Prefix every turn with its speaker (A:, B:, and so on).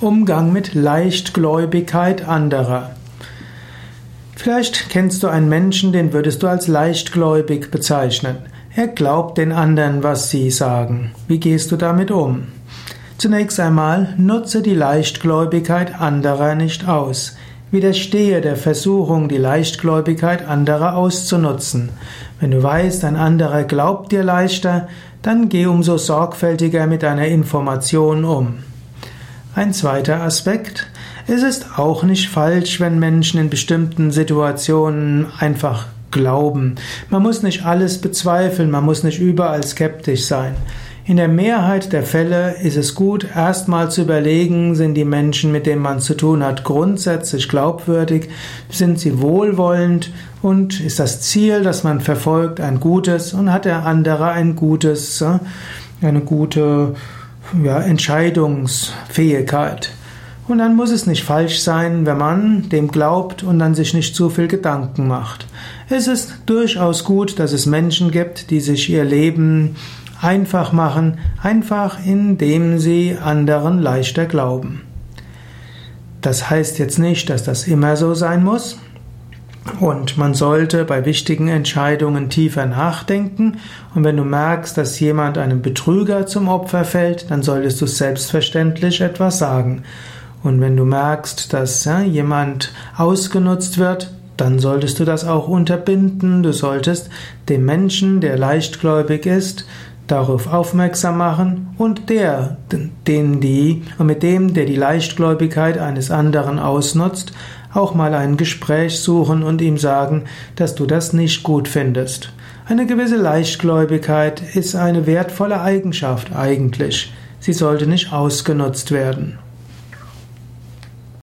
A: Umgang mit Leichtgläubigkeit anderer. Vielleicht kennst du einen Menschen, den würdest du als leichtgläubig bezeichnen. Er glaubt den anderen, was sie sagen. Wie gehst du damit um? Zunächst einmal nutze die Leichtgläubigkeit anderer nicht aus. Widerstehe der Versuchung, die Leichtgläubigkeit anderer auszunutzen. Wenn du weißt, ein anderer glaubt dir leichter, dann geh umso sorgfältiger mit deiner Information um. Ein zweiter Aspekt. Es ist auch nicht falsch, wenn Menschen in bestimmten Situationen einfach glauben. Man muss nicht alles bezweifeln, man muss nicht überall skeptisch sein. In der Mehrheit der Fälle ist es gut, erstmal zu überlegen, sind die Menschen, mit denen man zu tun hat, grundsätzlich glaubwürdig, sind sie wohlwollend und ist das Ziel, das man verfolgt, ein gutes und hat der andere ein gutes, äh, eine gute ja, Entscheidungsfähigkeit. Und dann muss es nicht falsch sein, wenn man dem glaubt und dann sich nicht zu viel Gedanken macht. Es ist durchaus gut, dass es Menschen gibt, die sich ihr Leben einfach machen, einfach indem sie anderen leichter glauben. Das heißt jetzt nicht, dass das immer so sein muss. Und man sollte bei wichtigen Entscheidungen tiefer nachdenken. Und wenn du merkst, dass jemand einem Betrüger zum Opfer fällt, dann solltest du selbstverständlich etwas sagen. Und wenn du merkst, dass ja, jemand ausgenutzt wird, dann solltest du das auch unterbinden. Du solltest dem Menschen, der leichtgläubig ist, darauf aufmerksam machen und der, den die, und mit dem, der die Leichtgläubigkeit eines anderen ausnutzt, auch mal ein Gespräch suchen und ihm sagen, dass du das nicht gut findest. Eine gewisse Leichtgläubigkeit ist eine wertvolle Eigenschaft eigentlich. Sie sollte nicht ausgenutzt werden.